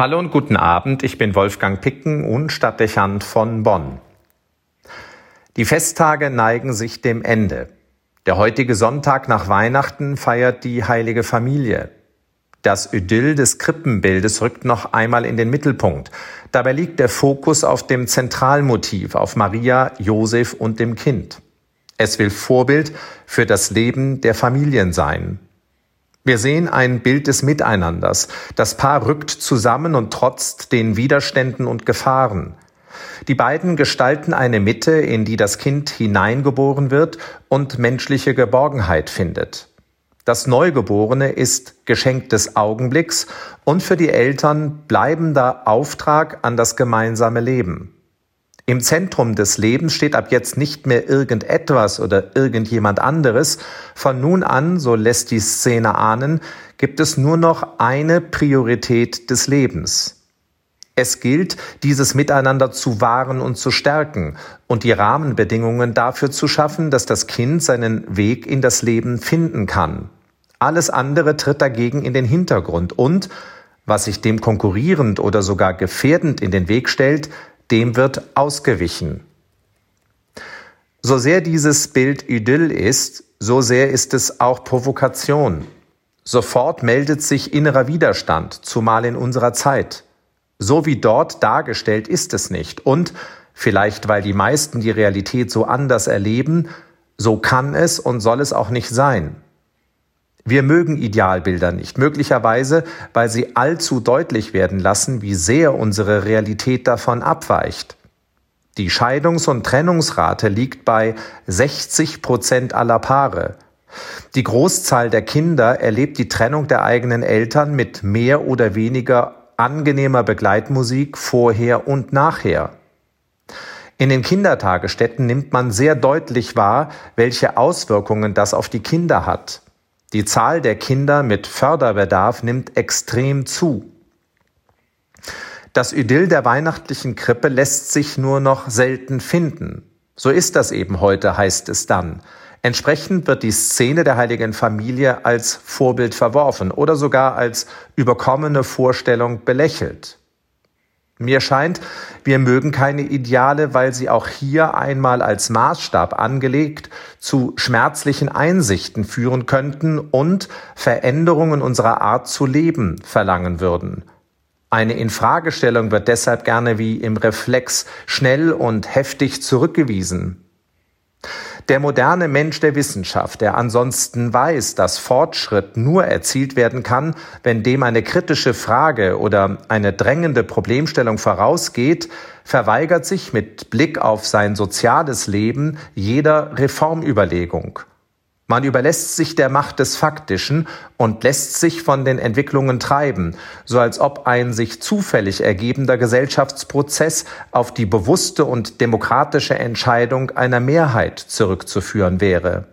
Hallo und guten Abend, ich bin Wolfgang Picken und Stadtdechant von Bonn. Die Festtage neigen sich dem Ende. Der heutige Sonntag nach Weihnachten feiert die heilige Familie. Das Idyll des Krippenbildes rückt noch einmal in den Mittelpunkt. Dabei liegt der Fokus auf dem Zentralmotiv, auf Maria, Josef und dem Kind. Es will Vorbild für das Leben der Familien sein. Wir sehen ein Bild des Miteinanders. Das Paar rückt zusammen und trotzt den Widerständen und Gefahren. Die beiden gestalten eine Mitte, in die das Kind hineingeboren wird und menschliche Geborgenheit findet. Das Neugeborene ist Geschenk des Augenblicks und für die Eltern bleibender Auftrag an das gemeinsame Leben. Im Zentrum des Lebens steht ab jetzt nicht mehr irgendetwas oder irgendjemand anderes. Von nun an, so lässt die Szene ahnen, gibt es nur noch eine Priorität des Lebens. Es gilt, dieses Miteinander zu wahren und zu stärken und die Rahmenbedingungen dafür zu schaffen, dass das Kind seinen Weg in das Leben finden kann. Alles andere tritt dagegen in den Hintergrund und, was sich dem konkurrierend oder sogar gefährdend in den Weg stellt, dem wird ausgewichen. So sehr dieses Bild Idyll ist, so sehr ist es auch Provokation. Sofort meldet sich innerer Widerstand, zumal in unserer Zeit. So wie dort dargestellt ist es nicht. Und vielleicht weil die meisten die Realität so anders erleben, so kann es und soll es auch nicht sein. Wir mögen Idealbilder nicht, möglicherweise, weil sie allzu deutlich werden lassen, wie sehr unsere Realität davon abweicht. Die Scheidungs- und Trennungsrate liegt bei 60 Prozent aller Paare. Die Großzahl der Kinder erlebt die Trennung der eigenen Eltern mit mehr oder weniger angenehmer Begleitmusik vorher und nachher. In den Kindertagesstätten nimmt man sehr deutlich wahr, welche Auswirkungen das auf die Kinder hat. Die Zahl der Kinder mit Förderbedarf nimmt extrem zu. Das Idyll der weihnachtlichen Krippe lässt sich nur noch selten finden. So ist das eben heute, heißt es dann. Entsprechend wird die Szene der heiligen Familie als Vorbild verworfen oder sogar als überkommene Vorstellung belächelt. Mir scheint, wir mögen keine Ideale, weil sie auch hier einmal als Maßstab angelegt zu schmerzlichen Einsichten führen könnten und Veränderungen unserer Art zu leben verlangen würden. Eine Infragestellung wird deshalb gerne wie im Reflex schnell und heftig zurückgewiesen. Der moderne Mensch der Wissenschaft, der ansonsten weiß, dass Fortschritt nur erzielt werden kann, wenn dem eine kritische Frage oder eine drängende Problemstellung vorausgeht, verweigert sich mit Blick auf sein soziales Leben jeder Reformüberlegung. Man überlässt sich der Macht des Faktischen und lässt sich von den Entwicklungen treiben, so als ob ein sich zufällig ergebender Gesellschaftsprozess auf die bewusste und demokratische Entscheidung einer Mehrheit zurückzuführen wäre.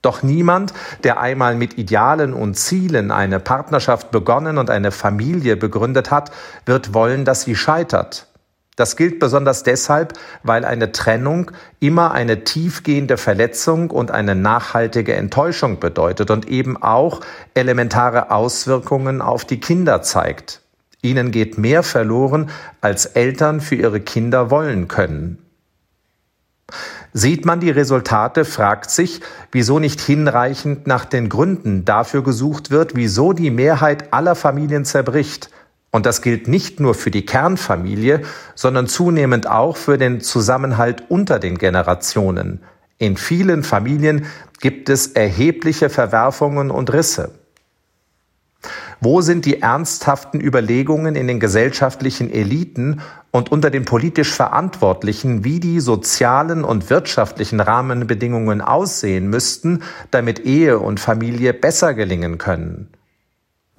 Doch niemand, der einmal mit Idealen und Zielen eine Partnerschaft begonnen und eine Familie begründet hat, wird wollen, dass sie scheitert. Das gilt besonders deshalb, weil eine Trennung immer eine tiefgehende Verletzung und eine nachhaltige Enttäuschung bedeutet und eben auch elementare Auswirkungen auf die Kinder zeigt. Ihnen geht mehr verloren, als Eltern für ihre Kinder wollen können. Sieht man die Resultate, fragt sich, wieso nicht hinreichend nach den Gründen dafür gesucht wird, wieso die Mehrheit aller Familien zerbricht – und das gilt nicht nur für die Kernfamilie, sondern zunehmend auch für den Zusammenhalt unter den Generationen. In vielen Familien gibt es erhebliche Verwerfungen und Risse. Wo sind die ernsthaften Überlegungen in den gesellschaftlichen Eliten und unter den politisch Verantwortlichen, wie die sozialen und wirtschaftlichen Rahmenbedingungen aussehen müssten, damit Ehe und Familie besser gelingen können?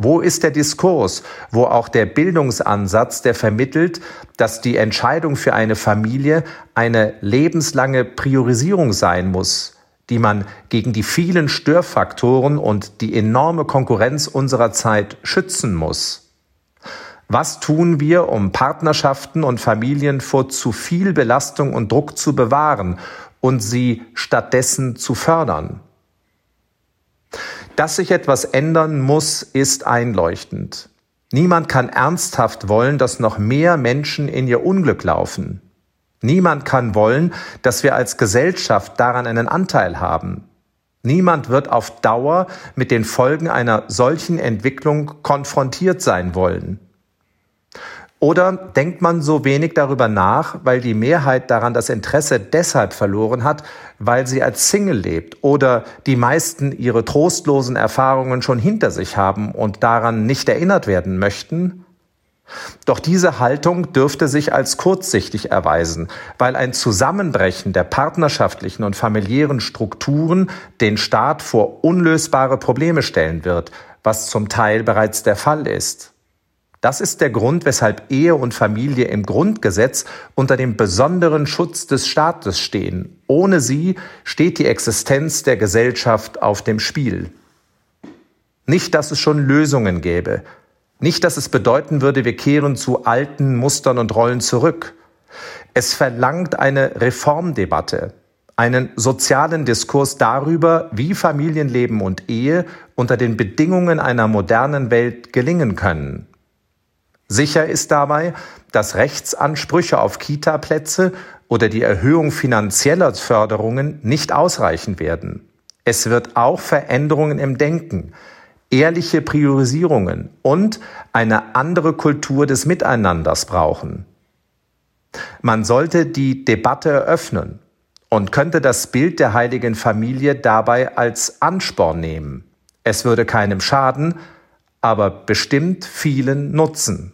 Wo ist der Diskurs, wo auch der Bildungsansatz, der vermittelt, dass die Entscheidung für eine Familie eine lebenslange Priorisierung sein muss, die man gegen die vielen Störfaktoren und die enorme Konkurrenz unserer Zeit schützen muss? Was tun wir, um Partnerschaften und Familien vor zu viel Belastung und Druck zu bewahren und sie stattdessen zu fördern? Dass sich etwas ändern muss, ist einleuchtend. Niemand kann ernsthaft wollen, dass noch mehr Menschen in ihr Unglück laufen. Niemand kann wollen, dass wir als Gesellschaft daran einen Anteil haben. Niemand wird auf Dauer mit den Folgen einer solchen Entwicklung konfrontiert sein wollen. Oder denkt man so wenig darüber nach, weil die Mehrheit daran das Interesse deshalb verloren hat, weil sie als Single lebt oder die meisten ihre trostlosen Erfahrungen schon hinter sich haben und daran nicht erinnert werden möchten? Doch diese Haltung dürfte sich als kurzsichtig erweisen, weil ein Zusammenbrechen der partnerschaftlichen und familiären Strukturen den Staat vor unlösbare Probleme stellen wird, was zum Teil bereits der Fall ist. Das ist der Grund, weshalb Ehe und Familie im Grundgesetz unter dem besonderen Schutz des Staates stehen. Ohne sie steht die Existenz der Gesellschaft auf dem Spiel. Nicht, dass es schon Lösungen gäbe, nicht, dass es bedeuten würde, wir kehren zu alten Mustern und Rollen zurück. Es verlangt eine Reformdebatte, einen sozialen Diskurs darüber, wie Familienleben und Ehe unter den Bedingungen einer modernen Welt gelingen können. Sicher ist dabei, dass Rechtsansprüche auf Kita-Plätze oder die Erhöhung finanzieller Förderungen nicht ausreichen werden. Es wird auch Veränderungen im Denken, ehrliche Priorisierungen und eine andere Kultur des Miteinanders brauchen. Man sollte die Debatte eröffnen und könnte das Bild der heiligen Familie dabei als Ansporn nehmen. Es würde keinem schaden, aber bestimmt vielen nutzen.